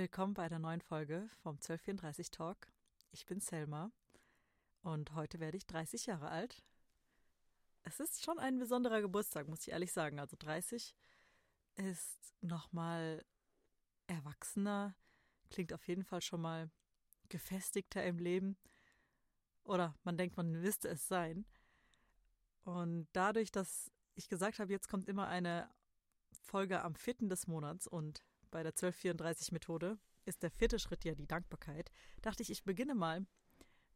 Willkommen bei der neuen Folge vom 1234 Talk. Ich bin Selma und heute werde ich 30 Jahre alt. Es ist schon ein besonderer Geburtstag, muss ich ehrlich sagen. Also 30 ist nochmal erwachsener, klingt auf jeden Fall schon mal gefestigter im Leben. Oder man denkt, man müsste es sein. Und dadurch, dass ich gesagt habe, jetzt kommt immer eine Folge am vierten des Monats und bei der 1234-Methode ist der vierte Schritt ja die Dankbarkeit, dachte ich, ich beginne mal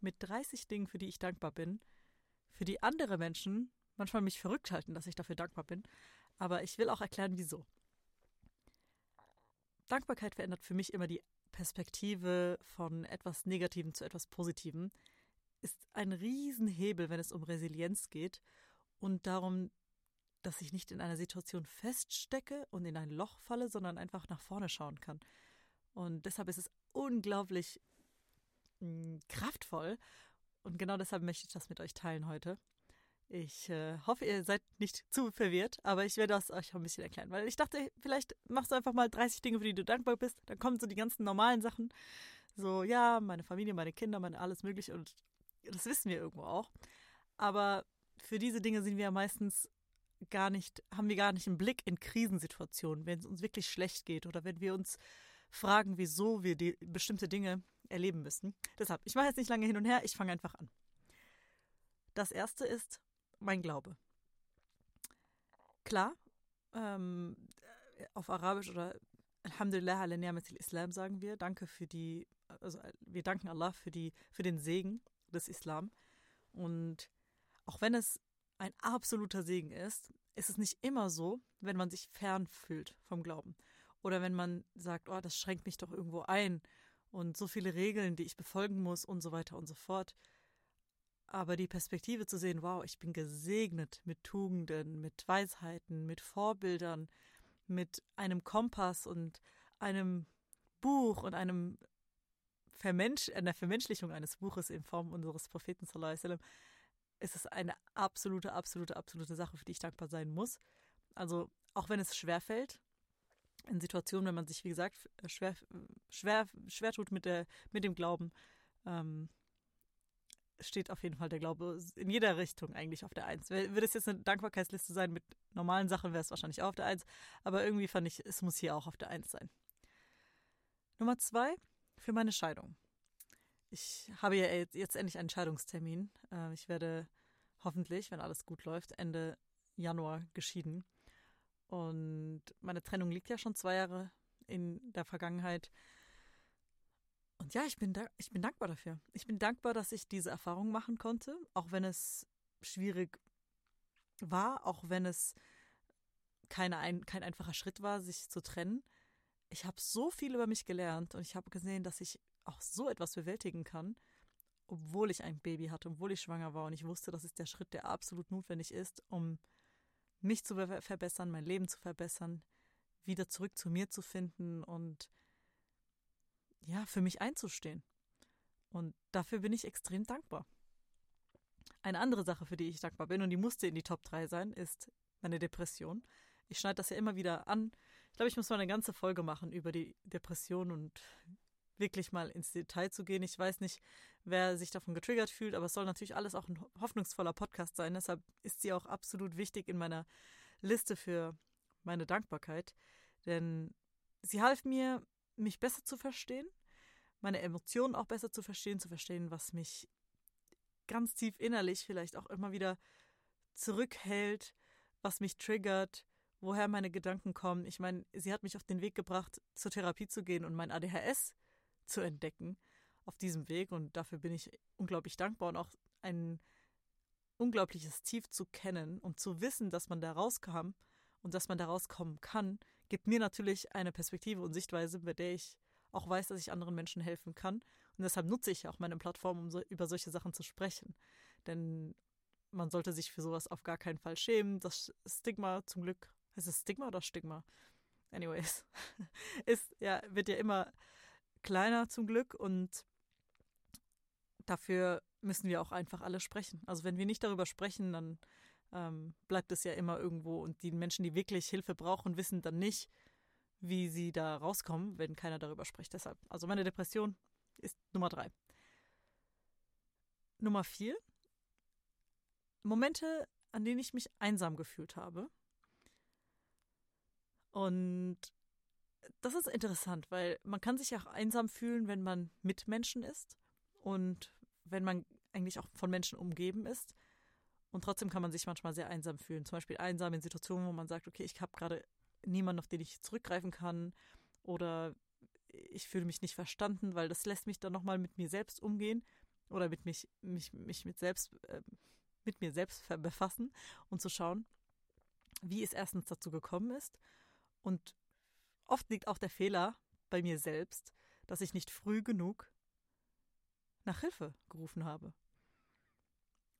mit 30 Dingen, für die ich dankbar bin, für die andere Menschen manchmal mich verrückt halten, dass ich dafür dankbar bin. Aber ich will auch erklären, wieso. Dankbarkeit verändert für mich immer die Perspektive von etwas Negativem zu etwas Positivem, ist ein Riesenhebel, wenn es um Resilienz geht und darum, dass ich nicht in einer Situation feststecke und in ein Loch falle, sondern einfach nach vorne schauen kann. Und deshalb ist es unglaublich mh, hm, kraftvoll. Und genau deshalb möchte ich das mit euch teilen heute. Ich äh, hoffe, ihr seid nicht zu verwirrt, aber ich werde das euch ein bisschen erklären, weil ich dachte, vielleicht machst du einfach mal 30 Dinge, für die du dankbar bist. Dann kommen so die ganzen normalen Sachen. So, ja, meine Familie, meine Kinder, meine alles Mögliche und das wissen wir irgendwo auch. Aber für diese Dinge sind wir ja meistens gar nicht, haben wir gar nicht einen Blick in Krisensituationen, wenn es uns wirklich schlecht geht oder wenn wir uns fragen, wieso wir die bestimmte Dinge erleben müssen. Deshalb, ich mache jetzt nicht lange hin und her, ich fange einfach an. Das erste ist mein Glaube. Klar, ähm, auf Arabisch oder Alhamdulillah ala ni'matil Islam sagen wir, danke für die, also wir danken Allah für die, für den Segen des Islam. Und auch wenn es ein absoluter Segen ist, ist es nicht immer so, wenn man sich fern fühlt vom Glauben. Oder wenn man sagt, oh, das schränkt mich doch irgendwo ein und so viele Regeln, die ich befolgen muss und so weiter und so fort. Aber die Perspektive zu sehen, wow, ich bin gesegnet mit Tugenden, mit Weisheiten, mit Vorbildern, mit einem Kompass und einem Buch und einem Vermensch einer Vermenschlichung eines Buches in Form unseres Propheten sallallahu alaihi ist es eine absolute, absolute, absolute Sache, für die ich dankbar sein muss. Also auch wenn es schwer fällt, in Situationen, wenn man sich, wie gesagt, schwer, schwer, schwer tut mit, der, mit dem Glauben, ähm, steht auf jeden Fall der Glaube in jeder Richtung eigentlich auf der Eins. Würde es jetzt eine Dankbarkeitsliste sein mit normalen Sachen, wäre es wahrscheinlich auch auf der Eins. Aber irgendwie fand ich, es muss hier auch auf der Eins sein. Nummer zwei, für meine Scheidung. Ich habe ja jetzt endlich einen Scheidungstermin. Äh, ich werde hoffentlich, wenn alles gut läuft, Ende Januar geschieden. Und meine Trennung liegt ja schon zwei Jahre in der Vergangenheit. Und ja, ich bin, da, ich bin dankbar dafür. Ich bin dankbar, dass ich diese Erfahrung machen konnte, auch wenn es schwierig war, auch wenn es keine ein, kein einfacher Schritt war, sich zu trennen. Ich habe so viel über mich gelernt und ich habe gesehen, dass ich auch so etwas bewältigen kann, obwohl ich ein Baby hatte, obwohl ich schwanger war und ich wusste, das ist der Schritt, der absolut notwendig ist, um mich zu verbessern, mein Leben zu verbessern, wieder zurück zu mir zu finden und ja, für mich einzustehen. Und dafür bin ich extrem dankbar. Eine andere Sache, für die ich dankbar bin, und die musste in die Top 3 sein, ist meine Depression. Ich schneide das ja immer wieder an. Ich glaube, ich muss mal eine ganze Folge machen über die Depression und wirklich mal ins Detail zu gehen. Ich weiß nicht, wer sich davon getriggert fühlt, aber es soll natürlich alles auch ein hoffnungsvoller Podcast sein. Deshalb ist sie auch absolut wichtig in meiner Liste für meine Dankbarkeit. Denn sie half mir, mich besser zu verstehen, meine Emotionen auch besser zu verstehen, zu verstehen, was mich ganz tief innerlich vielleicht auch immer wieder zurückhält, was mich triggert, woher meine Gedanken kommen. Ich meine, sie hat mich auf den Weg gebracht, zur Therapie zu gehen und mein ADHS zu entdecken auf diesem Weg. Und dafür bin ich unglaublich dankbar und auch ein unglaubliches Tief zu kennen und zu wissen, dass man da rauskam und dass man da rauskommen kann, gibt mir natürlich eine Perspektive und Sichtweise, bei der ich auch weiß, dass ich anderen Menschen helfen kann. Und deshalb nutze ich auch meine Plattform, um so, über solche Sachen zu sprechen. Denn man sollte sich für sowas auf gar keinen Fall schämen. Das Stigma zum Glück, heißt es Stigma oder Stigma? Anyways, ist ja, wird ja immer kleiner zum Glück und dafür müssen wir auch einfach alle sprechen. Also wenn wir nicht darüber sprechen, dann ähm, bleibt es ja immer irgendwo und die Menschen, die wirklich Hilfe brauchen, wissen dann nicht, wie sie da rauskommen, wenn keiner darüber spricht. Deshalb, also meine Depression ist Nummer drei. Nummer vier. Momente, an denen ich mich einsam gefühlt habe. Und das ist interessant, weil man kann sich auch einsam fühlen, wenn man mit Menschen ist und wenn man eigentlich auch von Menschen umgeben ist. Und trotzdem kann man sich manchmal sehr einsam fühlen. Zum Beispiel einsam in Situationen, wo man sagt, okay, ich habe gerade niemanden, auf den ich zurückgreifen kann. Oder ich fühle mich nicht verstanden, weil das lässt mich dann nochmal mit mir selbst umgehen oder mit mich, mich, mich mit selbst, äh, mit mir selbst befassen und zu schauen, wie es erstens dazu gekommen ist. Und oft liegt auch der Fehler bei mir selbst, dass ich nicht früh genug nach Hilfe gerufen habe.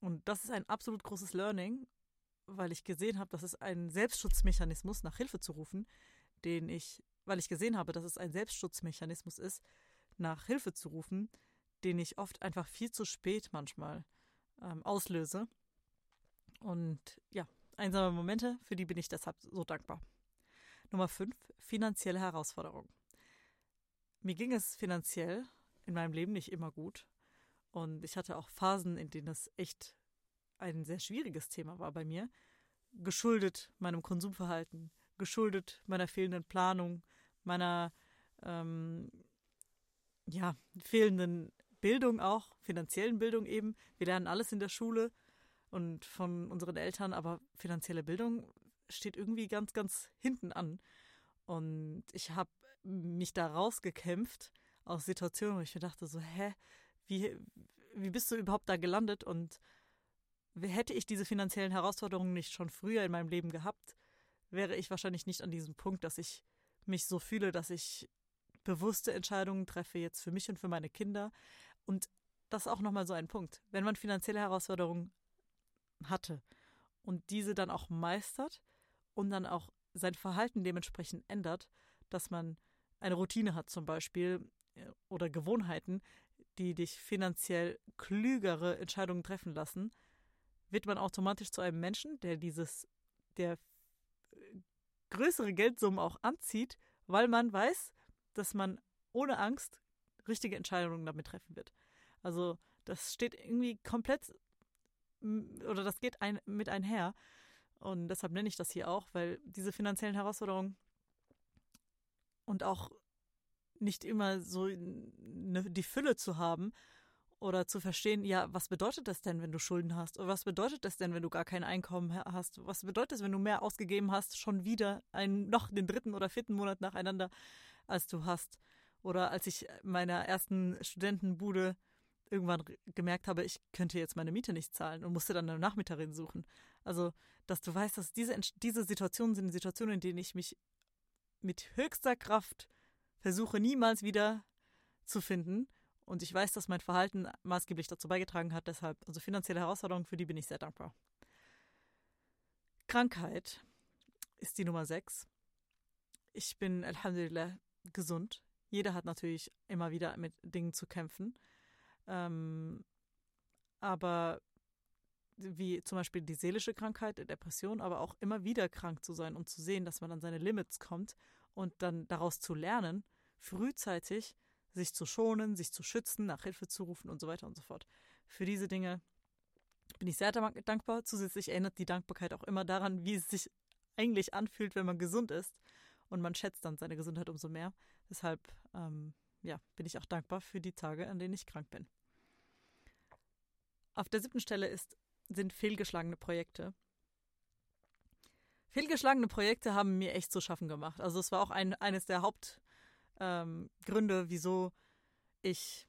Und das ist ein absolut großes Learning, weil ich gesehen habe, dass es ein Selbstschutzmechanismus, nach Hilfe zu rufen, den ich, weil ich gesehen habe, dass es ein Selbstschutzmechanismus ist, nach Hilfe zu rufen, den ich oft einfach viel zu spät manchmal ähm, auslöse. Und ja, einsame Momente, für die bin ich deshalb so dankbar. Nummer 5, finanzielle Herausforderungen. Mir ging es finanziell in meinem Leben nicht immer gut. Und ich hatte auch Phasen, in denen es echt ein sehr schwieriges Thema war bei mir, geschuldet meinem Konsumverhalten, geschuldet meiner fehlenden Planung, meiner ähm, ja, fehlenden Bildung auch, finanziellen Bildung eben. Wir lernen alles in der Schule und von unseren Eltern, aber finanzielle Bildung steht irgendwie ganz, ganz hinten an. Und ich habe mich da rausgekämpft aus Situationen, wo ich mir dachte so, hä, wie, wie bist du überhaupt da gelandet? Und hätte ich diese finanziellen Herausforderungen nicht schon früher in meinem Leben gehabt, wäre ich wahrscheinlich nicht an diesem Punkt, dass ich mich so fühle, dass ich bewusste Entscheidungen treffe jetzt für mich und für meine Kinder. Und das ist auch nochmal so ein Punkt. Wenn man finanzielle Herausforderungen hatte und diese dann auch meistert und dann auch sein Verhalten dementsprechend ändert, dass man eine Routine hat zum Beispiel äh, oder Gewohnheiten, die dich finanziell klügere Entscheidungen treffen lassen, wird man automatisch zu einem Menschen, der dieses, der größere Geldsummen auch anzieht, weil man weiß, dass man ohne Angst richtige Entscheidungen damit treffen wird. Also das steht irgendwie komplett oder das geht ein, mit einher. Und deshalb nenne ich das hier auch, weil diese finanziellen Herausforderungen und auch nicht immer so ne, die Fülle zu haben oder zu verstehen, ja, was bedeutet das denn, wenn du Schulden hast? Oder was bedeutet das denn, wenn du gar kein Einkommen hast? Was bedeutet es, wenn du mehr ausgegeben hast, schon wieder einen, noch den dritten oder vierten Monat nacheinander, als du hast? Oder als ich meiner ersten Studentenbude irgendwann gemerkt habe, ich könnte jetzt meine Miete nicht zahlen und musste dann eine Nachmieterin suchen. Also, dass du weißt, dass diese, diese Situationen sind Situationen, in denen ich mich mit höchster Kraft versuche niemals wieder zu finden. Und ich weiß, dass mein Verhalten maßgeblich dazu beigetragen hat. Deshalb, also finanzielle Herausforderungen, für die bin ich sehr dankbar. Krankheit ist die Nummer 6. Ich bin Alhamdulillah gesund. Jeder hat natürlich immer wieder mit Dingen zu kämpfen. Ähm, aber wie zum Beispiel die seelische Krankheit, Depression, aber auch immer wieder krank zu sein und zu sehen, dass man an seine Limits kommt und dann daraus zu lernen frühzeitig sich zu schonen, sich zu schützen, nach Hilfe zu rufen und so weiter und so fort. Für diese Dinge bin ich sehr dankbar. Zusätzlich erinnert die Dankbarkeit auch immer daran, wie es sich eigentlich anfühlt, wenn man gesund ist. Und man schätzt dann seine Gesundheit umso mehr. Deshalb ähm, ja, bin ich auch dankbar für die Tage, an denen ich krank bin. Auf der siebten Stelle ist, sind fehlgeschlagene Projekte. Fehlgeschlagene Projekte haben mir echt zu schaffen gemacht. Also es war auch ein, eines der Haupt, ähm, wieso ich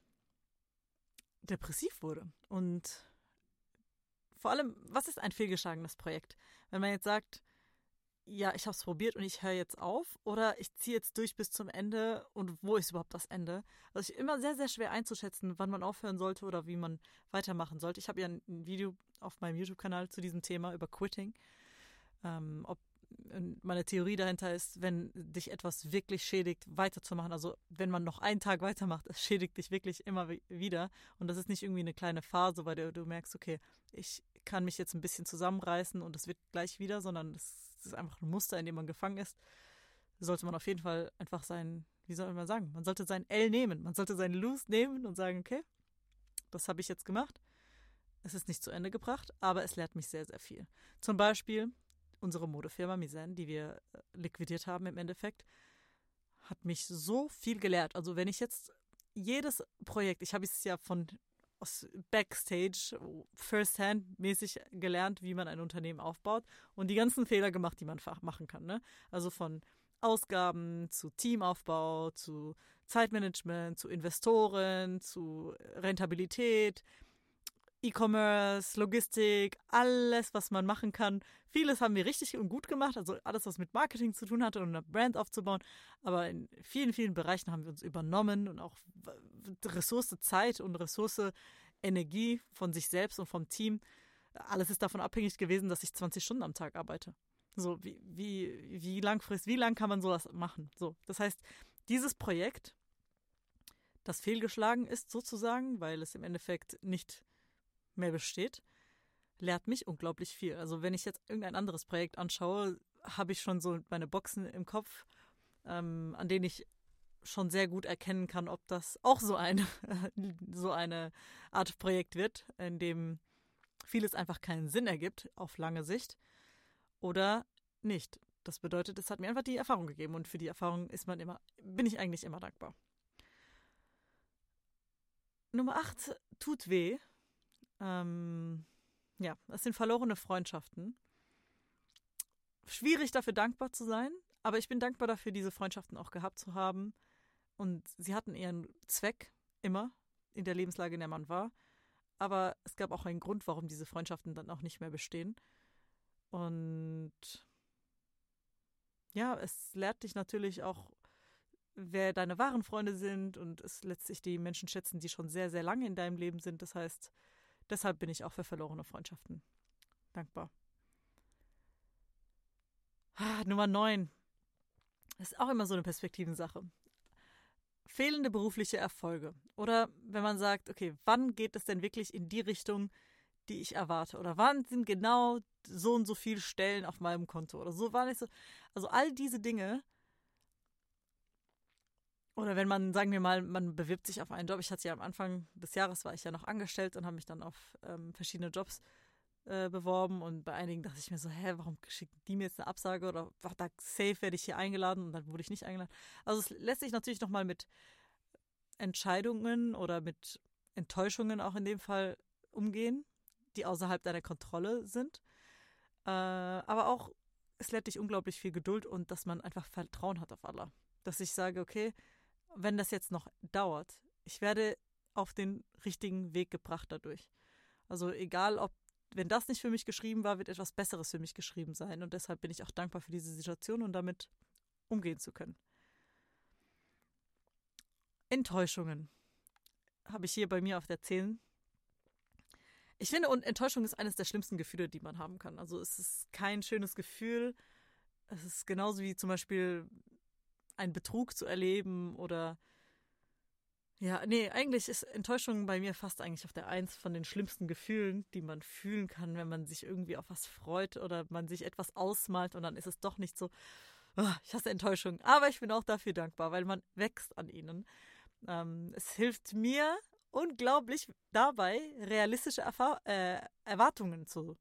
depressiv wurde. Und vor allem, was ist ein fehlgeschlagenes Projekt? Wenn man jetzt sagt, ja, ich habe es probiert und ich höre jetzt auf oder ich ziehe jetzt durch bis zum Ende und wo ist überhaupt das Ende? Also ich immer sehr, sehr schwer einzuschätzen, wann man aufhören sollte oder wie man weitermachen sollte. Ich habe ja ein Video auf meinem YouTube-Kanal zu diesem Thema über Quitting, ähm, ob meine Theorie dahinter ist, wenn dich etwas wirklich schädigt, weiterzumachen. Also wenn man noch einen Tag weitermacht, es schädigt dich wirklich immer wieder. Und das ist nicht irgendwie eine kleine Phase, bei der du merkst, okay, ich kann mich jetzt ein bisschen zusammenreißen und es wird gleich wieder, sondern es ist einfach ein Muster, in dem man gefangen ist. sollte man auf jeden Fall einfach sein, wie soll man sagen, man sollte sein L nehmen, man sollte sein Loose nehmen und sagen, okay, das habe ich jetzt gemacht. Es ist nicht zu Ende gebracht, aber es lehrt mich sehr, sehr viel. Zum Beispiel unsere Modefirma Misen, die wir äh, liquidiert haben im Endeffekt, hat mich so viel gelehrt. Also wenn ich jetzt jedes Projekt, ich habe es ja von aus Backstage, First-Hand-mäßig gelernt, wie man ein Unternehmen aufbaut und die ganzen Fehler gemacht, die man machen kann. Ne? Also von Ausgaben zu Teamaufbau, zu Zeitmanagement, zu Investoren, zu Rentabilität, E-Commerce, Logistik, alles, was man machen kann. Vieles haben wir richtig und gut gemacht, also alles, was mit Marketing zu tun hatte und eine Brand aufzubauen. Aber in vielen, vielen Bereichen haben wir uns übernommen und auch Ressource Zeit und Ressource Energie von sich selbst und vom Team. Alles ist davon abhängig gewesen, dass ich 20 Stunden am Tag arbeite. So, wie, wie, wie langfristig, wie lang kann man sowas machen? So, das heißt, dieses Projekt, das fehlgeschlagen ist sozusagen, weil es im Endeffekt nicht mehr besteht, lehrt mich unglaublich viel. Also wenn ich jetzt irgendein anderes Projekt anschaue, habe ich schon so meine Boxen im Kopf, ähm, an denen ich schon sehr gut erkennen kann, ob das auch so eine, so eine Art Projekt wird, in dem vieles einfach keinen Sinn ergibt auf lange Sicht oder nicht. Das bedeutet, es hat mir einfach die Erfahrung gegeben und für die Erfahrung ist man immer, bin ich eigentlich immer dankbar. Nummer 8 tut weh ähm, ja, das sind verlorene Freundschaften. Schwierig dafür dankbar zu sein, aber ich bin dankbar dafür, diese Freundschaften auch gehabt zu haben. Und sie hatten ihren Zweck immer in der Lebenslage, in der man war. Aber es gab auch einen Grund, warum diese Freundschaften dann auch nicht mehr bestehen. Und ja, es lehrt dich natürlich auch, wer deine wahren Freunde sind und es letztlich die Menschen schätzen, die schon sehr, sehr lange in deinem Leben sind. Das heißt, Deshalb bin ich auch für verlorene Freundschaften dankbar. Ah, Nummer 9. Das ist auch immer so eine Perspektivensache. Fehlende berufliche Erfolge. Oder wenn man sagt, okay, wann geht es denn wirklich in die Richtung, die ich erwarte? Oder wann sind genau so und so viele Stellen auf meinem Konto? Oder so war nicht so. Also all diese Dinge oder wenn man, sagen wir mal, man bewirbt sich auf einen Job. Ich hatte ja am Anfang des Jahres war ich ja noch angestellt und habe mich dann auf ähm, verschiedene Jobs äh, beworben und bei einigen dachte ich mir so, hä, warum schicken die mir jetzt eine Absage oder ach, da safe werde ich hier eingeladen und dann wurde ich nicht eingeladen. Also es lässt sich natürlich nochmal mit Entscheidungen oder mit Enttäuschungen auch in dem Fall umgehen, die außerhalb deiner Kontrolle sind. Äh, aber auch, es lädt dich unglaublich viel Geduld und dass man einfach Vertrauen hat auf Allah. Dass ich sage, okay, wenn das jetzt noch dauert, ich werde auf den richtigen Weg gebracht dadurch. Also egal, ob, wenn das nicht für mich geschrieben war, wird etwas Besseres für mich geschrieben sein. Und deshalb bin ich auch dankbar für diese Situation und damit umgehen zu können. Enttäuschungen habe ich hier bei mir auf der 10. Ich finde, und Enttäuschung ist eines der schlimmsten Gefühle, die man haben kann. Also es ist kein schönes Gefühl. Es ist genauso wie zum Beispiel einen Betrug zu erleben oder ja, nee, eigentlich ist Enttäuschung bei mir fast eigentlich auf der Eins von den schlimmsten Gefühlen, die man fühlen kann, wenn man sich irgendwie auf was freut oder man sich etwas ausmalt und dann ist es doch nicht so. Oh, ich hasse Enttäuschung. Aber ich bin auch dafür dankbar, weil man wächst an ihnen. Ähm, es hilft mir unglaublich dabei, realistische Erfahr äh, Erwartungen zu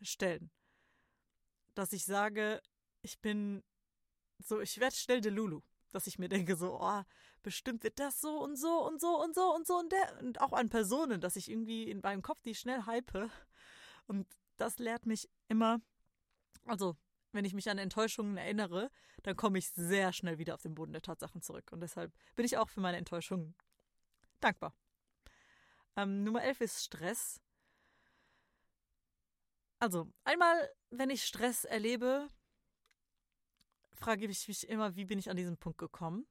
stellen. Dass ich sage, ich bin so, ich werde schnell der Lulu, dass ich mir denke, so, oh, bestimmt wird das so und so und so und so und so und der und auch an Personen, dass ich irgendwie in meinem Kopf die schnell hype. Und das lehrt mich immer, also wenn ich mich an Enttäuschungen erinnere, dann komme ich sehr schnell wieder auf den Boden der Tatsachen zurück. Und deshalb bin ich auch für meine Enttäuschungen dankbar. Ähm, Nummer 11 ist Stress. Also, einmal, wenn ich Stress erlebe, frage ich mich immer, wie bin ich an diesen Punkt gekommen?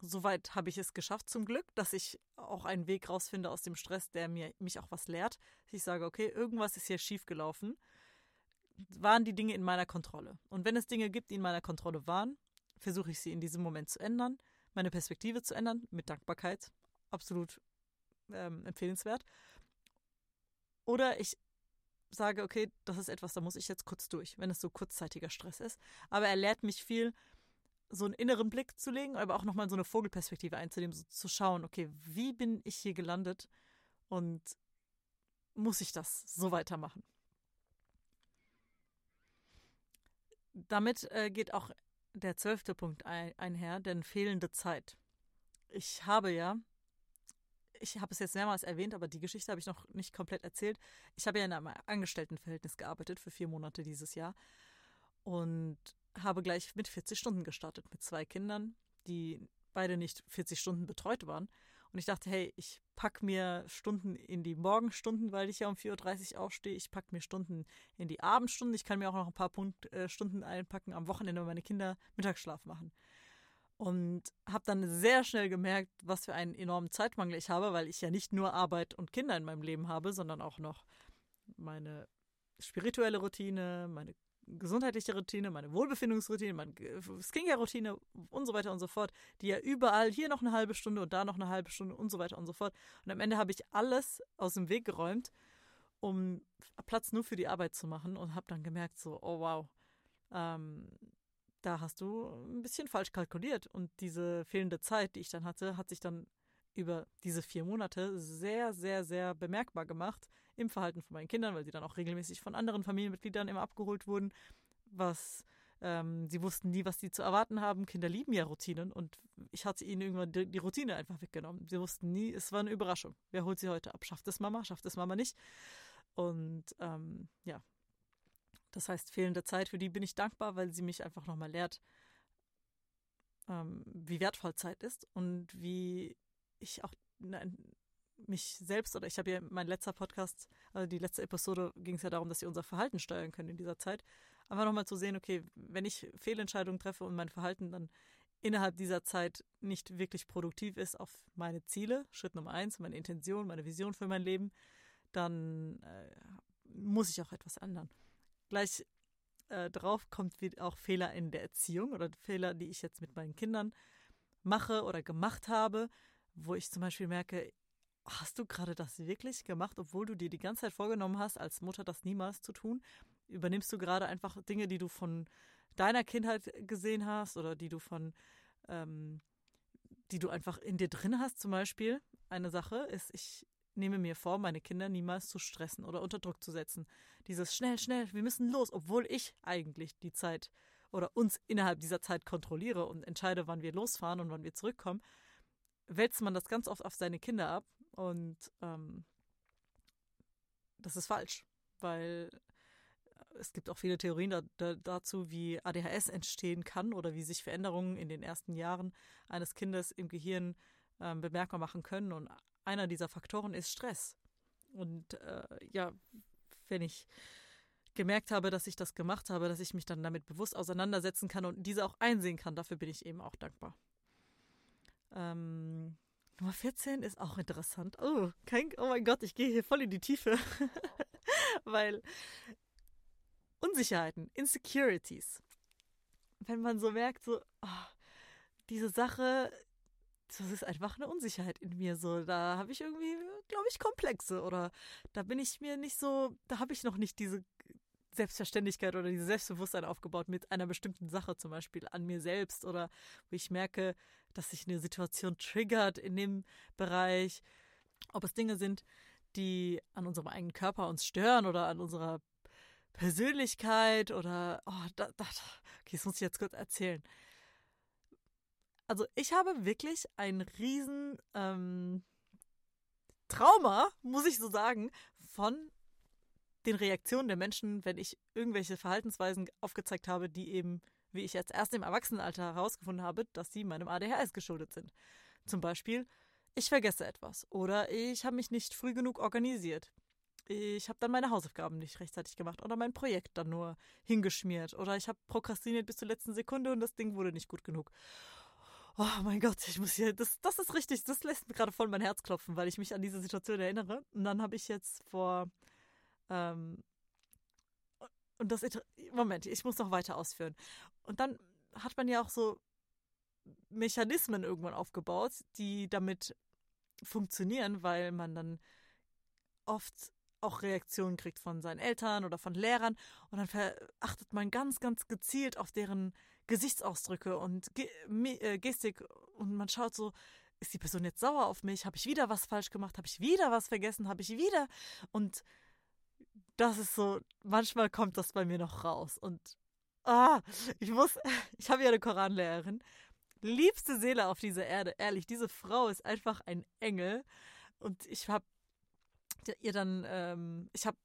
Soweit habe ich es geschafft, zum Glück, dass ich auch einen Weg rausfinde aus dem Stress, der mir, mich auch was lehrt. Ich sage, okay, irgendwas ist hier schiefgelaufen. Waren die Dinge in meiner Kontrolle? Und wenn es Dinge gibt, die in meiner Kontrolle waren, versuche ich sie in diesem Moment zu ändern, meine Perspektive zu ändern, mit Dankbarkeit. Absolut ähm, empfehlenswert. Oder ich sage, okay, das ist etwas, da muss ich jetzt kurz durch, wenn es so kurzzeitiger Stress ist. Aber er lehrt mich viel, so einen inneren Blick zu legen, aber auch nochmal so eine Vogelperspektive einzunehmen, so zu schauen, okay, wie bin ich hier gelandet und muss ich das so weitermachen? Damit äh, geht auch der zwölfte Punkt ein, einher, denn fehlende Zeit. Ich habe ja, ich habe es jetzt mehrmals erwähnt, aber die Geschichte habe ich noch nicht komplett erzählt. Ich habe ja in einem Angestelltenverhältnis gearbeitet für vier Monate dieses Jahr und habe gleich mit 40 Stunden gestartet, mit zwei Kindern, die beide nicht 40 Stunden betreut waren. Und ich dachte, hey, ich packe mir Stunden in die Morgenstunden, weil ich ja um 4.30 Uhr aufstehe. Ich packe mir Stunden in die Abendstunden. Ich kann mir auch noch ein paar Punkt, äh, Stunden einpacken am Wochenende, wenn meine Kinder Mittagsschlaf machen. Und habe dann sehr schnell gemerkt, was für einen enormen Zeitmangel ich habe, weil ich ja nicht nur Arbeit und Kinder in meinem Leben habe, sondern auch noch meine spirituelle Routine, meine gesundheitliche Routine, meine Wohlbefindungsroutine, meine Skincare-Routine und so weiter und so fort, die ja überall hier noch eine halbe Stunde und da noch eine halbe Stunde und so weiter und so fort. Und am Ende habe ich alles aus dem Weg geräumt, um Platz nur für die Arbeit zu machen und habe dann gemerkt, so, oh wow, ähm, da hast du ein bisschen falsch kalkuliert. Und diese fehlende Zeit, die ich dann hatte, hat sich dann über diese vier Monate sehr, sehr, sehr bemerkbar gemacht im Verhalten von meinen Kindern, weil sie dann auch regelmäßig von anderen Familienmitgliedern immer abgeholt wurden, was ähm, sie wussten nie, was sie zu erwarten haben. Kinder lieben ja Routinen und ich hatte ihnen irgendwann die, die Routine einfach weggenommen. Sie wussten nie, es war eine Überraschung. Wer holt sie heute ab? Schafft es Mama? Schafft es Mama nicht? Und ähm, ja, das heißt, fehlende Zeit, für die bin ich dankbar, weil sie mich einfach nochmal lehrt, ähm, wie wertvoll Zeit ist und wie ich auch nein, mich selbst oder ich habe ja mein letzter Podcast, also die letzte Episode ging es ja darum, dass sie unser Verhalten steuern können in dieser Zeit. Einfach nochmal zu sehen, okay, wenn ich Fehlentscheidungen treffe und mein Verhalten dann innerhalb dieser Zeit nicht wirklich produktiv ist auf meine Ziele, Schritt Nummer eins, meine Intention, meine Vision für mein Leben, dann äh, muss ich auch etwas ändern. Gleich äh, drauf kommt auch Fehler in der Erziehung oder Fehler, die ich jetzt mit meinen Kindern mache oder gemacht habe, wo ich zum Beispiel merke, hast du gerade das wirklich gemacht, obwohl du dir die ganze Zeit vorgenommen hast, als Mutter das niemals zu tun? Übernimmst du gerade einfach Dinge, die du von deiner Kindheit gesehen hast oder die du von, ähm, die du einfach in dir drin hast? Zum Beispiel eine Sache ist, ich nehme mir vor, meine Kinder niemals zu stressen oder unter Druck zu setzen. Dieses schnell, schnell, wir müssen los, obwohl ich eigentlich die Zeit oder uns innerhalb dieser Zeit kontrolliere und entscheide, wann wir losfahren und wann wir zurückkommen, wälzt man das ganz oft auf seine Kinder ab und ähm, das ist falsch, weil es gibt auch viele Theorien da, da, dazu, wie ADHS entstehen kann oder wie sich Veränderungen in den ersten Jahren eines Kindes im Gehirn ähm, bemerkbar machen können. Und einer dieser Faktoren ist Stress. Und äh, ja, wenn ich gemerkt habe, dass ich das gemacht habe, dass ich mich dann damit bewusst auseinandersetzen kann und diese auch einsehen kann, dafür bin ich eben auch dankbar. Ähm, Nummer 14 ist auch interessant. Oh, kein, oh mein Gott, ich gehe hier voll in die Tiefe. Weil Unsicherheiten, Insecurities. Wenn man so merkt, so, oh, diese Sache, das ist einfach eine Unsicherheit in mir. So, da habe ich irgendwie, glaube ich, Komplexe oder da bin ich mir nicht so, da habe ich noch nicht diese Selbstverständlichkeit oder dieses Selbstbewusstsein aufgebaut mit einer bestimmten Sache, zum Beispiel an mir selbst oder wo ich merke, dass sich eine Situation triggert in dem Bereich. Ob es Dinge sind, die an unserem eigenen Körper uns stören oder an unserer Persönlichkeit oder, oh, da, da, okay, das muss ich jetzt kurz erzählen. Also ich habe wirklich ein riesen ähm, Trauma, muss ich so sagen, von den Reaktionen der Menschen, wenn ich irgendwelche Verhaltensweisen aufgezeigt habe, die eben, wie ich jetzt erst im Erwachsenenalter herausgefunden habe, dass sie meinem ADHS geschuldet sind. Zum Beispiel, ich vergesse etwas oder ich habe mich nicht früh genug organisiert. Ich habe dann meine Hausaufgaben nicht rechtzeitig gemacht oder mein Projekt dann nur hingeschmiert oder ich habe prokrastiniert bis zur letzten Sekunde und das Ding wurde nicht gut genug. Oh mein Gott, ich muss hier, das, das ist richtig, das lässt mir gerade voll mein Herz klopfen, weil ich mich an diese Situation erinnere. Und dann habe ich jetzt vor ähm, und das, Moment, ich muss noch weiter ausführen. Und dann hat man ja auch so Mechanismen irgendwann aufgebaut, die damit funktionieren, weil man dann oft auch Reaktionen kriegt von seinen Eltern oder von Lehrern und dann achtet man ganz, ganz gezielt auf deren Gesichtsausdrücke und Ge äh, Gestik und man schaut so, ist die Person jetzt sauer auf mich? Habe ich wieder was falsch gemacht? Habe ich wieder was vergessen? Habe ich wieder? Und das ist so, manchmal kommt das bei mir noch raus. Und ah, ich muss, ich habe ja eine Koranlehrerin. Liebste Seele auf dieser Erde, ehrlich, diese Frau ist einfach ein Engel. Und ich habe ihr dann, ähm, ich habe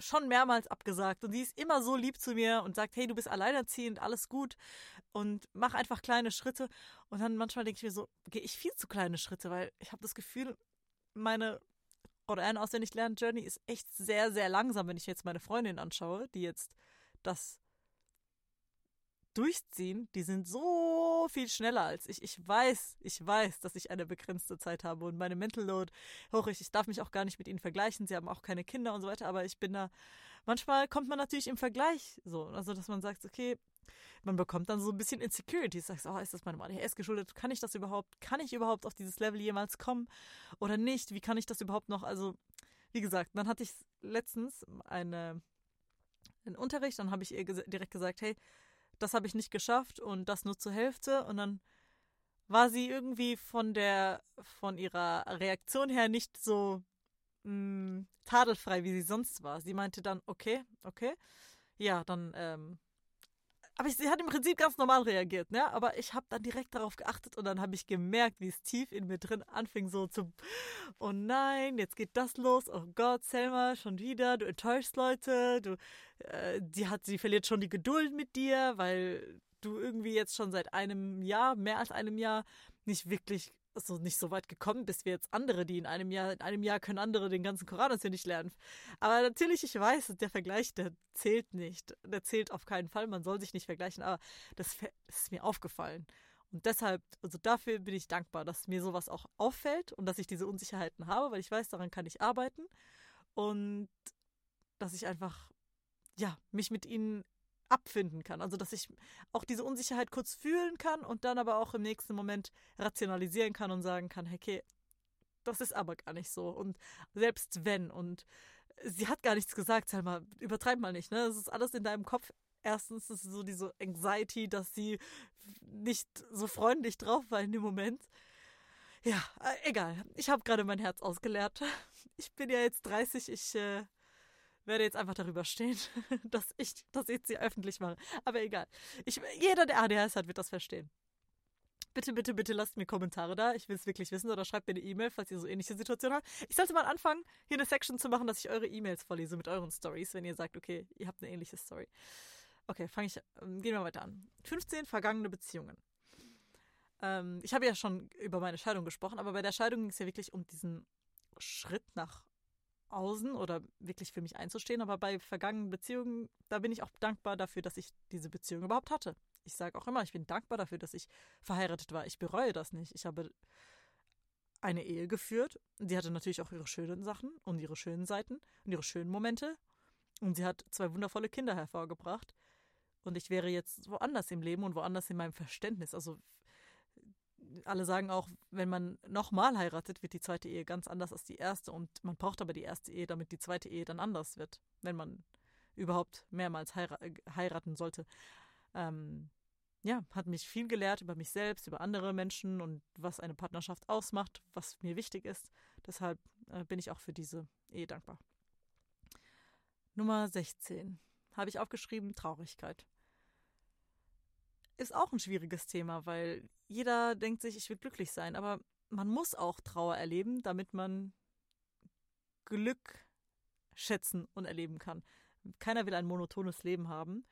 schon mehrmals abgesagt und sie ist immer so lieb zu mir und sagt, hey, du bist alleinerziehend, alles gut und mach einfach kleine Schritte. Und dann manchmal denke ich mir so, gehe ich viel zu kleine Schritte, weil ich habe das Gefühl, meine oder ein auswendig lernen Journey ist echt sehr, sehr langsam, wenn ich jetzt meine Freundin anschaue, die jetzt das durchziehen, die sind so viel schneller als ich. Ich weiß, ich weiß, dass ich eine begrenzte Zeit habe und meine Mental Load hoch ist. Ich darf mich auch gar nicht mit ihnen vergleichen. Sie haben auch keine Kinder und so weiter, aber ich bin da. Manchmal kommt man natürlich im Vergleich so, also dass man sagt, okay, man bekommt dann so ein bisschen Insecurity. Sagst, oh, ist das meinem ADHS geschuldet? Kann ich das überhaupt? Kann ich überhaupt auf dieses Level jemals kommen oder nicht? Wie kann ich das überhaupt noch? Also, wie gesagt, dann hatte ich letztens eine, einen Unterricht, dann habe ich ihr direkt gesagt, hey, das habe ich nicht geschafft und das nur zur Hälfte. Und dann war sie irgendwie von der, von ihrer Reaktion her nicht so mh, mm, tadelfrei, wie sie sonst war. Sie meinte dann, okay, okay, ja, dann ähm, aber ich, sie hat im Prinzip ganz normal reagiert, ne? Aber ich habe dann direkt darauf geachtet und dann habe ich gemerkt, wie es tief in mir drin anfing, so zu, oh nein, jetzt geht das los, oh Gott, Selma, schon wieder, du enttäuschst Leute, du, äh, die hat, sie verliert schon die Geduld mit dir, weil du irgendwie jetzt schon seit einem Jahr, mehr als einem Jahr, nicht wirklich so nicht so weit gekommen bist wie jetzt andere, die in einem Jahr, in einem Jahr können andere den ganzen Koran ja nicht lernen. Aber natürlich, ich weiß, der Vergleich, der zählt nicht. Der zählt auf keinen Fall. Man soll sich nicht vergleichen, aber das, das ist mir aufgefallen. Und deshalb, also dafür bin ich dankbar, dass mir sowas auch auffällt und dass ich diese Unsicherheiten habe, weil ich weiß, daran kann ich arbeiten und dass ich einfach, ja, mich mit ihnen abfinden kann. Also, dass ich auch diese Unsicherheit kurz fühlen kann und dann aber auch im nächsten Moment rationalisieren kann und sagen kann, okay, das ist aber gar nicht so. Und selbst wenn, und sie hat gar nichts gesagt, Selma, übertreib mal nicht, ne? Das ist alles in deinem Kopf. Erstens ist es so diese Anxiety, dass sie nicht so freundlich drauf war in dem Moment. Ja, äh, egal. Ich habe gerade mein Herz ausgeleert. Ich bin ja jetzt 30, ich äh, werde jetzt einfach darüber stehen, dass ich das jetzt hier öffentlich mache. Aber egal. Ich, jeder, der ADHS hat, wird das verstehen. Bitte, bitte, bitte lasst mir Kommentare da. Ich will es wirklich wissen oder schreibt mir eine E-Mail, falls ihr so ähnliche Situationen habt. Ich sollte mal anfangen, hier eine Section zu machen, dass ich eure E-Mails vorlese mit euren Stories, wenn ihr sagt, okay, ihr habt eine ähnliche Story. Okay, fange ich, ähm, gehen wir weiter an. 15 vergangene Beziehungen. Ähm, ich habe ja schon über meine Scheidung gesprochen, aber bei der Scheidung ging es ja wirklich um diesen Schritt nach außen oder wirklich für mich einzustehen. Aber bei vergangenen Beziehungen, da bin ich auch dankbar dafür, dass ich diese Beziehung überhaupt hatte. Ich sage auch immer, ich bin dankbar dafür, dass ich verheiratet war. Ich bereue das nicht. Ich habe eine Ehe geführt. Sie hatte natürlich auch ihre schönen Sachen und ihre schönen Seiten und ihre schönen Momente. Und sie hat zwei wundervolle Kinder hervorgebracht. Und ich wäre jetzt woanders im Leben und woanders in meinem Verständnis. Also alle sagen auch, wenn man nochmal heiratet, wird die zweite Ehe ganz anders als die erste. Und man braucht aber die erste Ehe, damit die zweite Ehe dann anders wird, wenn man überhaupt mehrmals heira äh, heiraten sollte. Ähm, ja, hat mich viel gelehrt über mich selbst, über andere Menschen und was eine Partnerschaft ausmacht, was mir wichtig ist. Deshalb äh, bin ich auch für diese Ehe dankbar. Nummer 16 habe ich aufgeschrieben, Traurigkeit ist auch ein schwieriges Thema, weil jeder denkt sich, ich will glücklich sein, aber man muss auch Trauer erleben, damit man Glück schätzen und erleben kann. Keiner will ein monotones Leben haben.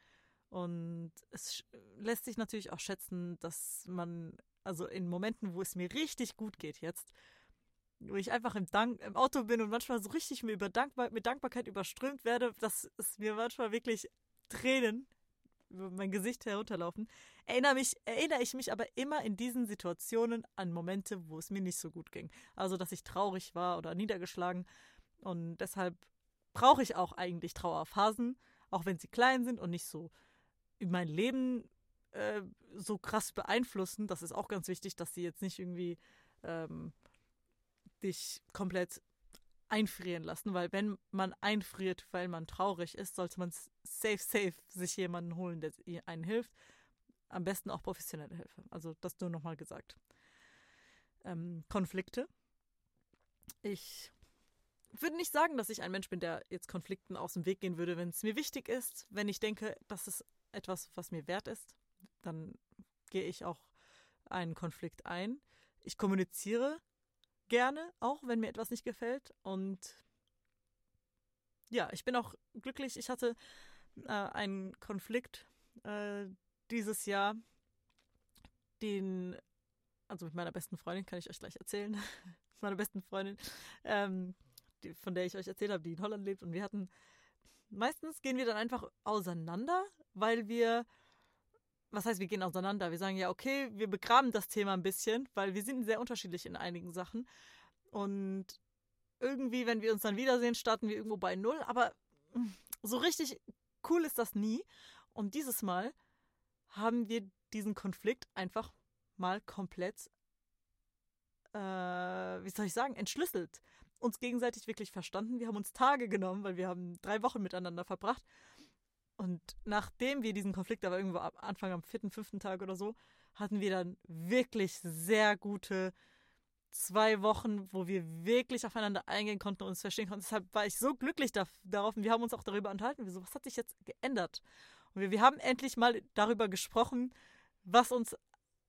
Und es lässt sich natürlich auch schätzen, dass man, also in Momenten, wo es mir richtig gut geht jetzt, wo ich einfach im, Dank, im Auto bin und manchmal so richtig mir über Dankbar mit Dankbarkeit überströmt werde, dass es mir manchmal wirklich Tränen über mein Gesicht herunterlaufen, erinnere, mich, erinnere ich mich aber immer in diesen Situationen an Momente, wo es mir nicht so gut ging. Also, dass ich traurig war oder niedergeschlagen. Und deshalb brauche ich auch eigentlich Trauerphasen, auch wenn sie klein sind und nicht so mein Leben äh, so krass beeinflussen. Das ist auch ganz wichtig, dass sie jetzt nicht irgendwie ähm, dich komplett einfrieren lassen, weil wenn man einfriert, weil man traurig ist, sollte man safe, safe sich jemanden holen, der einen hilft. am besten auch professionelle Hilfe. Also das nur nochmal gesagt. Ähm, Konflikte. Ich würde nicht sagen, dass ich ein Mensch bin, der jetzt Konflikten aus dem Weg gehen würde, wenn es mir wichtig ist. Wenn ich denke, das ist etwas, was mir wert ist, dann gehe ich auch einen Konflikt ein. Ich kommuniziere gerne, auch wenn mir etwas nicht gefällt. Und ja, ich bin auch glücklich. Ich hatte äh, einen Konflikt äh, dieses Jahr, den, also mit meiner besten Freundin, kann ich euch gleich erzählen. meiner besten Freundin, ähm, die, von der ich euch erzählt habe, die in Holland lebt. Und wir hatten, meistens gehen wir dann einfach auseinander, weil wir, was heißt, wir gehen auseinander? Wir sagen ja, okay, wir begraben das Thema ein bisschen, weil wir sind sehr unterschiedlich in einigen Sachen. Und irgendwie, wenn wir uns dann wiedersehen, starten wir irgendwo bei Null. Aber so richtig cool ist das nie. Und dieses Mal haben wir diesen Konflikt einfach mal komplett, äh, wie soll ich sagen, entschlüsselt. Uns gegenseitig wirklich verstanden. Wir haben uns Tage genommen, weil wir haben drei Wochen miteinander verbracht. Und nachdem wir diesen Konflikt aber irgendwo ab Anfang am vierten, fünften Tag oder so, hatten wir dann wirklich sehr gute zwei Wochen, wo wir wirklich aufeinander eingehen konnten und uns verstehen konnten. Deshalb war ich so glücklich da, darauf und wir haben uns auch darüber unterhalten, wieso, was hat sich jetzt geändert? Und wir, wir haben endlich mal darüber gesprochen, was uns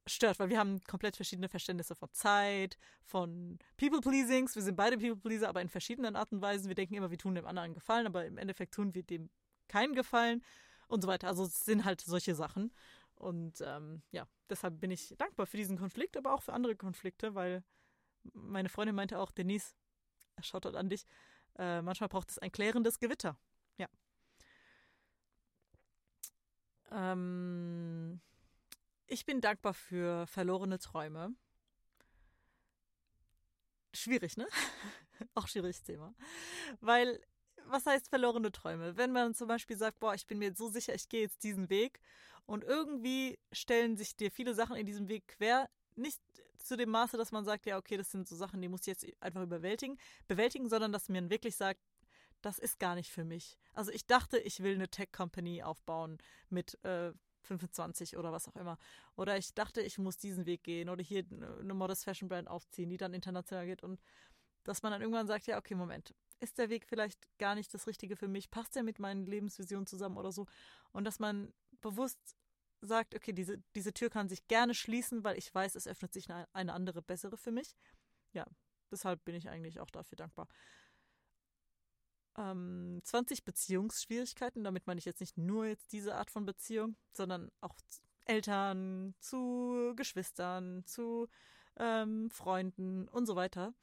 stört, weil wir haben komplett verschiedene Verständnisse von Zeit, von People-Pleasings. Wir sind beide People-Pleaser, aber in verschiedenen Arten und Weisen. Wir denken immer, wir tun dem anderen Gefallen, aber im Endeffekt tun wir dem keinen Gefallen und so weiter. Also es sind halt solche Sachen. Und ähm, ja, deshalb bin ich dankbar für diesen Konflikt, aber auch für andere Konflikte, weil meine Freundin meinte auch, Denise, schaut dort an dich, äh, manchmal braucht es ein klärendes Gewitter. Ja. Ähm, ich bin dankbar für verlorene Träume. Schwierig, ne? auch schwieriges Thema. Weil, was heißt verlorene Träume? Wenn man zum Beispiel sagt, boah, ich bin mir so sicher, ich gehe jetzt diesen Weg und irgendwie stellen sich dir viele Sachen in diesem Weg quer, nicht zu dem Maße, dass man sagt, ja, okay, das sind so Sachen, die muss ich jetzt einfach überwältigen, bewältigen, sondern dass man wirklich sagt, das ist gar nicht für mich. Also ich dachte, ich will eine Tech-Company aufbauen mit äh, 25 oder was auch immer. Oder ich dachte, ich muss diesen Weg gehen oder hier eine Modest Fashion Brand aufziehen, die dann international geht. Und dass man dann irgendwann sagt, ja, okay, Moment, ist der Weg vielleicht gar nicht das Richtige für mich? Passt der mit meinen Lebensvisionen zusammen oder so? Und dass man bewusst sagt, okay, diese, diese Tür kann sich gerne schließen, weil ich weiß, es öffnet sich eine, eine andere, bessere für mich. Ja, deshalb bin ich eigentlich auch dafür dankbar. Ähm, 20 Beziehungsschwierigkeiten, damit meine ich jetzt nicht nur jetzt diese Art von Beziehung, sondern auch Eltern, zu Geschwistern, zu ähm, Freunden und so weiter.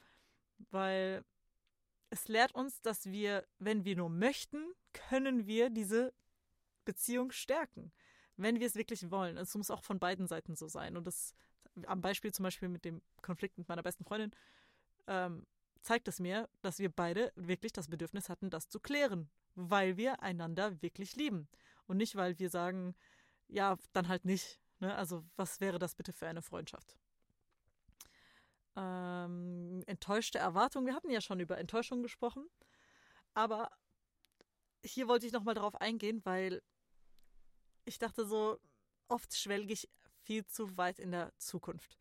Weil es lehrt uns, dass wir, wenn wir nur möchten, können wir diese Beziehung stärken wenn wir es wirklich wollen. Es muss auch von beiden Seiten so sein. Und das am Beispiel zum Beispiel mit dem Konflikt mit meiner besten Freundin ähm, zeigt es mir, dass wir beide wirklich das Bedürfnis hatten, das zu klären, weil wir einander wirklich lieben. Und nicht, weil wir sagen, ja, dann halt nicht. Ne? Also, was wäre das bitte für eine Freundschaft? Ähm, enttäuschte Erwartungen. Wir hatten ja schon über Enttäuschung gesprochen. Aber hier wollte ich nochmal drauf eingehen, weil ich dachte so, oft schwelge ich viel zu weit in der Zukunft.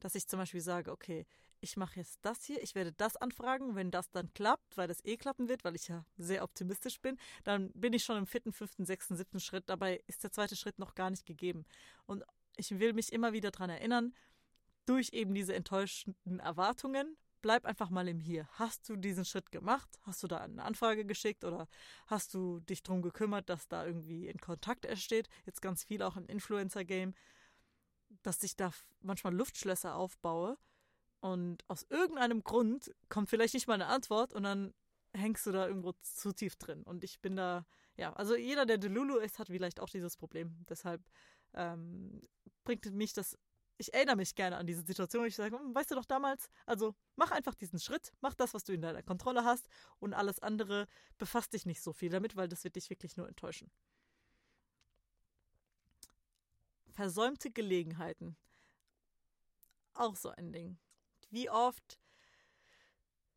Dass ich zum Beispiel sage, okay, ich mache jetzt das hier, ich werde das anfragen, wenn das dann klappt, weil das eh klappen wird, weil ich ja sehr optimistisch bin, dann bin ich schon im vierten, fünften, sechsten, siebten Schritt, dabei ist der zweite Schritt noch gar nicht gegeben. Und ich will mich immer wieder daran erinnern, durch eben diese enttäuschenden Erwartungen bleib einfach mal im Hier. Hast du diesen Schritt gemacht? Hast du da eine Anfrage geschickt oder hast du dich darum gekümmert, dass da irgendwie in Kontakt entsteht? Jetzt ganz viel auch im Influencer-Game, dass ich da manchmal Luftschlösser aufbaue und aus irgendeinem Grund kommt vielleicht nicht mal eine Antwort und dann hängst du da irgendwo zu tief drin. Und ich bin da, ja, also jeder, der Delulu ist, hat vielleicht auch dieses Problem. Deshalb ähm, bringt mich das ich erinnere mich gerne an diese Situation. Ich sage, hm, weißt du doch damals, also mach einfach diesen Schritt, mach das, was du in deiner Kontrolle hast und alles andere befasst dich nicht so viel damit, weil das wird dich wirklich nur enttäuschen. Versäumte Gelegenheiten. Auch so ein Ding. Wie oft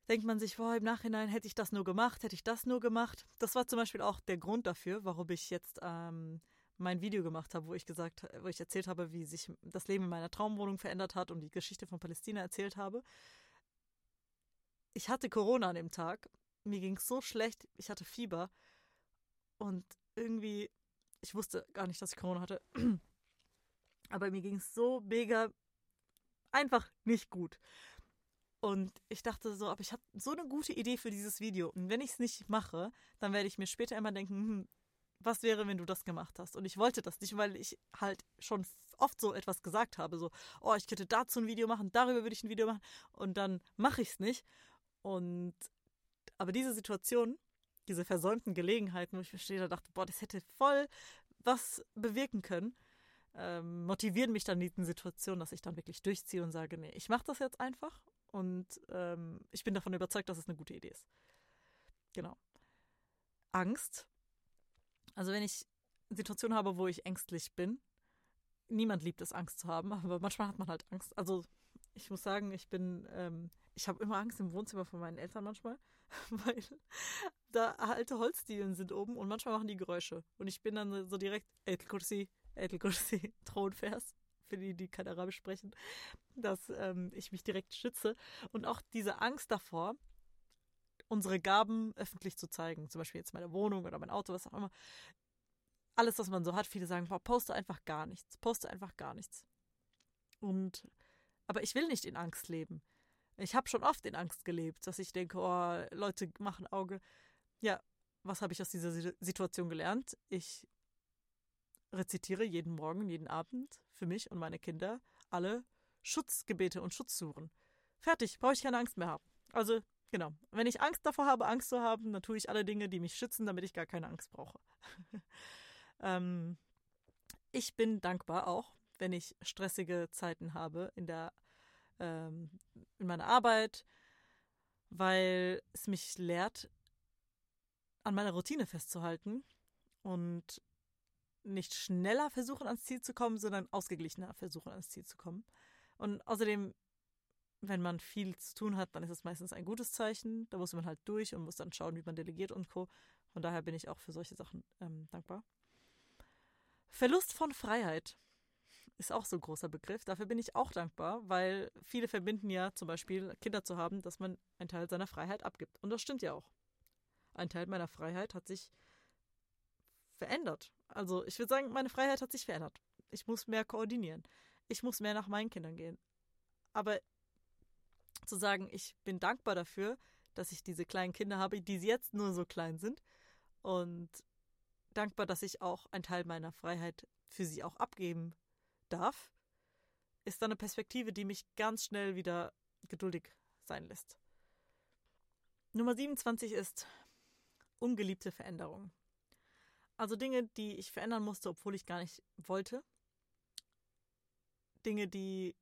denkt man sich, boah, im Nachhinein hätte ich das nur gemacht, hätte ich das nur gemacht. Das war zum Beispiel auch der Grund dafür, warum ich jetzt ähm, mein Video gemacht habe, wo ich gesagt, wo ich erzählt habe, wie sich das Leben in meiner Traumwohnung verändert hat und die Geschichte von Palästina erzählt habe. Ich hatte Corona an dem Tag. Mir ging es so schlecht. Ich hatte Fieber. Und irgendwie, ich wusste gar nicht, dass ich Corona hatte. Aber mir ging es so mega einfach nicht gut. Und ich dachte so, aber ich habe so eine gute Idee für dieses Video. Und wenn ich es nicht mache, dann werde ich mir später immer denken, hm, was wäre, wenn du das gemacht hast? Und ich wollte das nicht, weil ich halt schon oft so etwas gesagt habe, so, oh, ich könnte dazu ein Video machen, darüber würde ich ein Video machen und dann mache ich es nicht. Und aber diese Situation, diese versäumten Gelegenheiten, wo ich verstehe, da dachte, boah, das hätte voll was bewirken können, ähm, motivieren mich dann in diesen Situationen, dass ich dann wirklich durchziehe und sage, nee, ich mache das jetzt einfach und ähm, ich bin davon überzeugt, dass es eine gute Idee ist. Genau. Angst also wenn ich Situationen habe, wo ich ängstlich bin, niemand liebt es, Angst zu haben, aber manchmal hat man halt Angst. Also ich muss sagen, ich bin, ähm, ich habe immer Angst im Wohnzimmer von meinen Eltern manchmal, weil da alte Holzdielen sind oben und manchmal machen die Geräusche. Und ich bin dann so direkt, El Kursi, El Kursi, Thronvers, für die, die kein Arabisch sprechen, dass ähm, ich mich direkt schütze. Und auch diese Angst davor, unsere Gaben öffentlich zu zeigen. Zum Beispiel jetzt meine Wohnung oder mein Auto, was auch immer. Alles, was man so hat. Viele sagen, poste einfach gar nichts. Poste einfach gar nichts. Und, aber ich will nicht in Angst leben. Ich habe schon oft in Angst gelebt, dass ich denke, oh, Leute machen Auge. Ja, was habe ich aus dieser Situation gelernt? Ich rezitiere jeden Morgen, jeden Abend für mich und meine Kinder alle Schutzgebete und Schutzsuchen. Fertig, brauche ich keine Angst mehr haben. Also Genau. Wenn ich Angst davor habe, Angst zu haben, dann tue ich alle Dinge, die mich schützen, damit ich gar keine Angst brauche. ähm, ich bin dankbar auch, wenn ich stressige Zeiten habe in der ähm, in meiner Arbeit, weil es mich lehrt, an meiner Routine festzuhalten und nicht schneller versuchen ans Ziel zu kommen, sondern ausgeglichener versuchen ans Ziel zu kommen. Und außerdem wenn man viel zu tun hat, dann ist es meistens ein gutes Zeichen. Da muss man halt durch und muss dann schauen, wie man delegiert und Co. Von daher bin ich auch für solche Sachen ähm, dankbar. Verlust von Freiheit ist auch so ein großer Begriff. Dafür bin ich auch dankbar, weil viele verbinden ja zum Beispiel Kinder zu haben, dass man einen Teil seiner Freiheit abgibt. Und das stimmt ja auch. Ein Teil meiner Freiheit hat sich verändert. Also ich würde sagen, meine Freiheit hat sich verändert. Ich muss mehr koordinieren. Ich muss mehr nach meinen Kindern gehen. Aber zu sagen, ich bin dankbar dafür, dass ich diese kleinen Kinder habe, die jetzt nur so klein sind und dankbar, dass ich auch einen Teil meiner Freiheit für sie auch abgeben darf, ist dann eine Perspektive, die mich ganz schnell wieder geduldig sein lässt. Nummer 27 ist ungeliebte Veränderung. Also Dinge, die ich verändern musste, obwohl ich gar nicht wollte. Dinge, die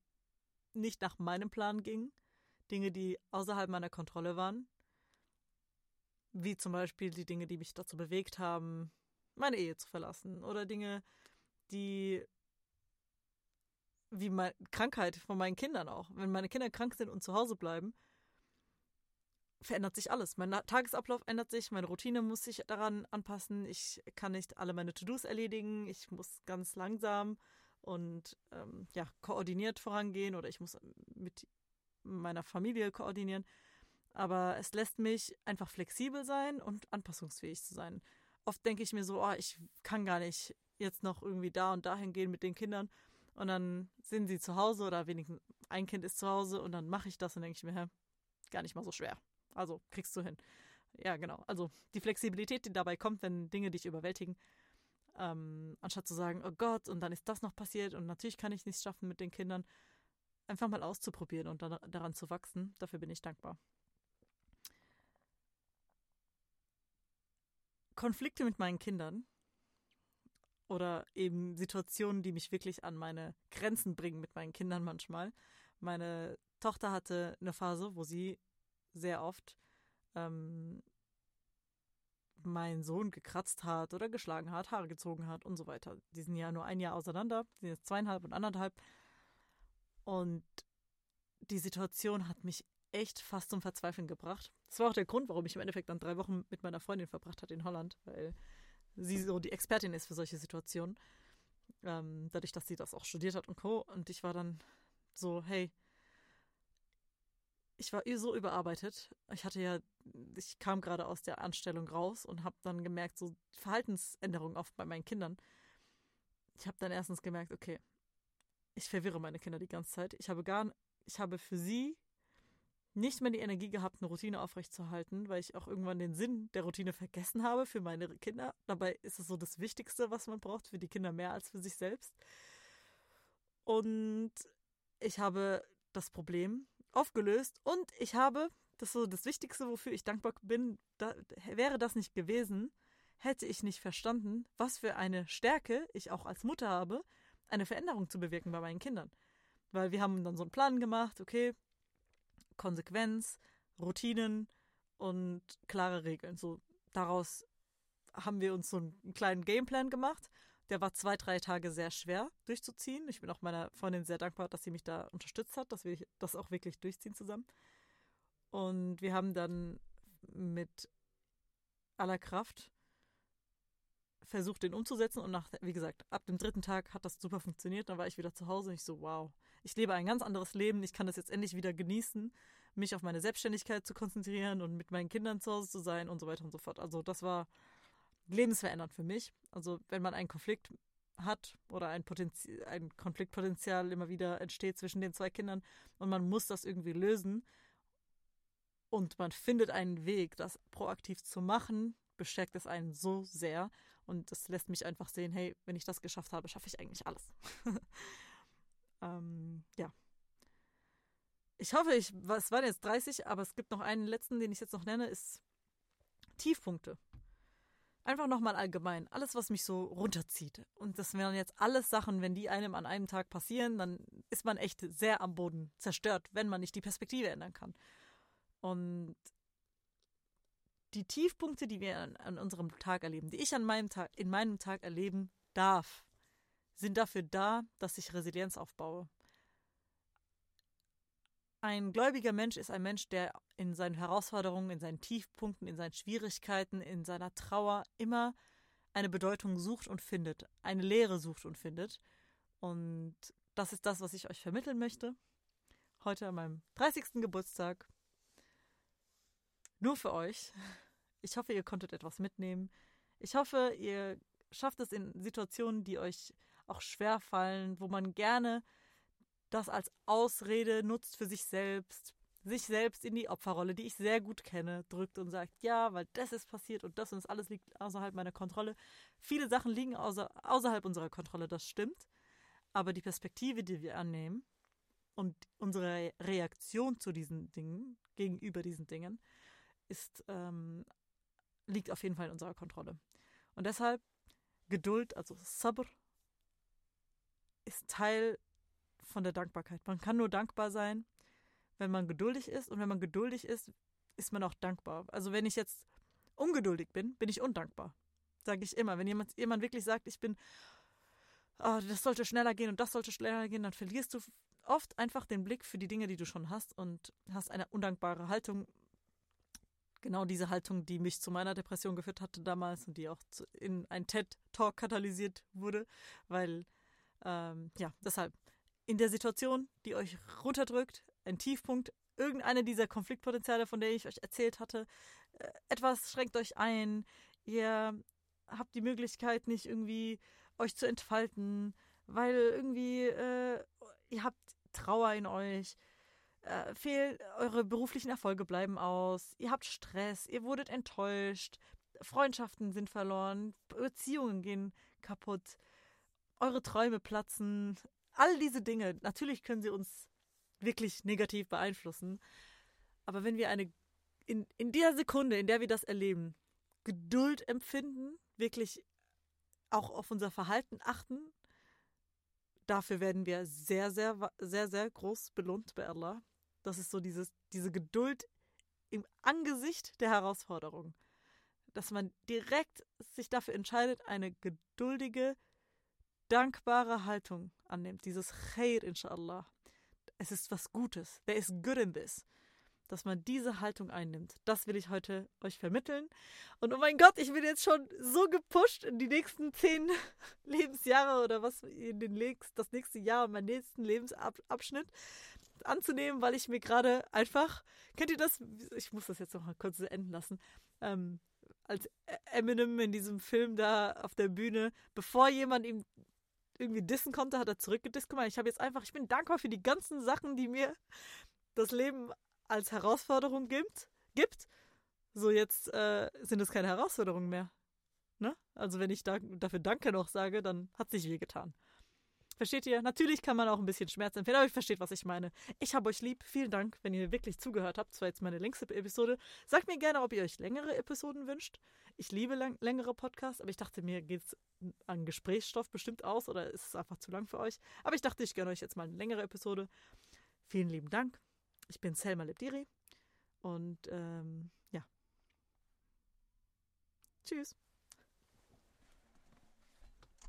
nicht nach meinem Plan gingen. Dinge, die außerhalb meiner Kontrolle waren. Wie zum Beispiel die Dinge, die mich dazu bewegt haben, meine Ehe zu verlassen. Oder Dinge, die wie meine Krankheit von meinen Kindern auch. Wenn meine Kinder krank sind und zu Hause bleiben, verändert sich alles. Mein Tagesablauf ändert sich, meine Routine muss sich daran anpassen. Ich kann nicht alle meine To-Dos erledigen. Ich muss ganz langsam und ähm, ja koordiniert vorangehen oder ich muss mit meiner Familie koordinieren. Aber es lässt mich einfach flexibel sein und anpassungsfähig zu sein. Oft denke ich mir so, oh, ich kann gar nicht jetzt noch irgendwie da und dahin gehen mit den Kindern. Und dann sind sie zu Hause oder wenigstens ein Kind ist zu Hause und dann mache ich das und denke ich mir, hä, gar nicht mal so schwer. Also kriegst du hin. Ja, genau. Also die Flexibilität, die dabei kommt, wenn Dinge dich überwältigen, ähm, anstatt zu sagen, oh Gott, und dann ist das noch passiert und natürlich kann ich nichts schaffen mit den Kindern, einfach mal auszuprobieren und daran zu wachsen. Dafür bin ich dankbar. Konflikte mit meinen Kindern oder eben Situationen, die mich wirklich an meine Grenzen bringen mit meinen Kindern manchmal. Meine Tochter hatte eine Phase, wo sie sehr oft ähm, meinen Sohn gekratzt hat oder geschlagen hat, Haare gezogen hat und so weiter. Die sind ja nur ein Jahr auseinander, sind jetzt zweieinhalb und anderthalb. Und die Situation hat mich echt fast zum Verzweifeln gebracht. Das war auch der Grund, warum ich im Endeffekt dann drei Wochen mit meiner Freundin verbracht hatte in Holland, weil sie so die Expertin ist für solche Situationen. Ähm, dadurch, dass sie das auch studiert hat und Co. Und ich war dann so, hey, ich war so überarbeitet. Ich hatte ja, ich kam gerade aus der Anstellung raus und habe dann gemerkt, so Verhaltensänderungen oft bei meinen Kindern. Ich habe dann erstens gemerkt, okay, ich verwirre meine Kinder die ganze Zeit. Ich habe gar, ich habe für sie nicht mehr die Energie gehabt, eine Routine aufrechtzuerhalten, weil ich auch irgendwann den Sinn der Routine vergessen habe für meine Kinder. Dabei ist es so das Wichtigste, was man braucht, für die Kinder mehr als für sich selbst. Und ich habe das Problem aufgelöst und ich habe, das ist so das Wichtigste, wofür ich dankbar bin, da, wäre das nicht gewesen, hätte ich nicht verstanden, was für eine Stärke ich auch als Mutter habe, eine Veränderung zu bewirken bei meinen Kindern. Weil wir haben dann so einen Plan gemacht, okay, Konsequenz, Routinen und klare Regeln. So daraus haben wir uns so einen kleinen Gameplan gemacht. Der war zwei, drei Tage sehr schwer durchzuziehen. Ich bin auch meiner Freundin sehr dankbar, dass sie mich da unterstützt hat, dass wir das auch wirklich durchziehen zusammen. Und wir haben dann mit aller Kraft versucht, den umzusetzen. Und nach, wie gesagt, ab dem dritten Tag hat das super funktioniert. Dann war ich wieder zu Hause und ich so, wow, ich lebe ein ganz anderes Leben. Ich kann das jetzt endlich wieder genießen, mich auf meine Selbstständigkeit zu konzentrieren und mit meinen Kindern zu Hause zu sein und so weiter und so fort. Also das war lebensverändernd für mich. Also wenn man einen Konflikt hat oder ein, Potenzi ein Konfliktpotenzial immer wieder entsteht zwischen den zwei Kindern und man muss das irgendwie lösen und man findet einen Weg, das proaktiv zu machen, bestärkt es einen so sehr und das lässt mich einfach sehen, hey, wenn ich das geschafft habe, schaffe ich eigentlich alles. ähm, ja. Ich hoffe, ich, es waren jetzt 30, aber es gibt noch einen letzten, den ich jetzt noch nenne, ist Tiefpunkte. Einfach nochmal allgemein. Alles, was mich so runterzieht. Und das wären jetzt alles Sachen, wenn die einem an einem Tag passieren, dann ist man echt sehr am Boden zerstört, wenn man nicht die Perspektive ändern kann. Und die Tiefpunkte, die wir an, an, unserem Tag erleben, die ich an meinem Tag, in meinem Tag erleben darf, sind dafür da, dass ich Resilienz aufbaue. Ein gläubiger Mensch ist ein Mensch, der in seinen Herausforderungen, in seinen Tiefpunkten, in seinen Schwierigkeiten, in seiner Trauer immer eine Bedeutung sucht und findet, eine Lehre sucht und findet. Und das ist das, was ich euch vermitteln möchte. Heute an meinem 30. Geburtstag. Nur für euch. Ich hoffe, ihr konntet etwas mitnehmen. Ich hoffe, ihr schafft es in Situationen, die euch auch schwer fallen, wo man gerne das als Ausrede nutzt für sich selbst, sich selbst in die Opferrolle, die ich sehr gut kenne, drückt und sagt, ja, weil das ist passiert und das und das alles liegt außerhalb meiner Kontrolle. Viele Sachen liegen außer, außerhalb unserer Kontrolle, das stimmt. Aber die Perspektive, die wir annehmen und unsere Reaktion zu diesen Dingen, gegenüber diesen Dingen, ist ähm, liegt auf jeden Fall in unserer Kontrolle. Und deshalb Geduld, also Sabr, ist Teil von der Dankbarkeit. Man kann nur dankbar sein, wenn man geduldig ist. Und wenn man geduldig ist, ist man auch dankbar. Also wenn ich jetzt ungeduldig bin, bin ich undankbar. Sage ich immer. Wenn jemand, jemand wirklich sagt, ich bin, oh, das sollte schneller gehen und das sollte schneller gehen, dann verlierst du oft einfach den Blick für die Dinge, die du schon hast und hast eine undankbare Haltung genau diese Haltung, die mich zu meiner Depression geführt hatte damals und die auch in ein TED-Talk katalysiert wurde, weil, ähm, ja, deshalb, in der Situation, die euch runterdrückt, ein Tiefpunkt, irgendeine dieser Konfliktpotenziale, von denen ich euch erzählt hatte, äh, etwas schränkt euch ein, ihr habt die Möglichkeit nicht irgendwie euch zu entfalten, weil irgendwie äh, ihr habt Trauer in euch, äh, fehl, eure beruflichen Erfolge bleiben aus, ihr habt Stress, ihr wurdet enttäuscht, Freundschaften sind verloren, Beziehungen gehen kaputt, eure Träume platzen, all diese Dinge. Natürlich können sie uns wirklich negativ beeinflussen, aber wenn wir eine in, in der Sekunde, in der wir das erleben, Geduld empfinden, wirklich auch auf unser Verhalten achten, dafür werden wir sehr, sehr, sehr, sehr groß belohnt bei Allah. Das ist so dieses, diese Geduld im Angesicht der Herausforderung. Dass man direkt sich dafür entscheidet, eine geduldige, dankbare Haltung annimmt. Dieses Khair, inshallah. Es ist was Gutes. There is good in this. dass man diese Haltung einnimmt. Das will ich heute euch vermitteln. Und oh mein Gott, ich bin jetzt schon so gepusht in die nächsten zehn Lebensjahre oder was in den nächsten, das nächste Jahr, meinen nächsten Lebensabschnitt anzunehmen, weil ich mir gerade einfach, kennt ihr das? Ich muss das jetzt noch mal kurz enden lassen. Ähm, als Eminem in diesem Film da auf der Bühne, bevor jemand ihm irgendwie dissen konnte, hat er zurückgedisst. Guck mal, ich habe jetzt einfach, ich bin dankbar für die ganzen Sachen, die mir das Leben als Herausforderung gibt. gibt. So, jetzt äh, sind es keine Herausforderungen mehr. Ne? Also, wenn ich da, dafür Danke noch sage, dann hat sich weh getan. Versteht ihr? Natürlich kann man auch ein bisschen Schmerz empfinden, aber ich versteht, was ich meine. Ich habe euch lieb. Vielen Dank, wenn ihr wirklich zugehört habt. Das war jetzt meine längste Episode. Sagt mir gerne, ob ihr euch längere Episoden wünscht. Ich liebe lang längere Podcasts, aber ich dachte, mir geht es an Gesprächsstoff bestimmt aus oder ist es einfach zu lang für euch. Aber ich dachte, ich gönne euch jetzt mal eine längere Episode. Vielen lieben Dank. Ich bin Selma Lebdiri und ähm, ja. Tschüss.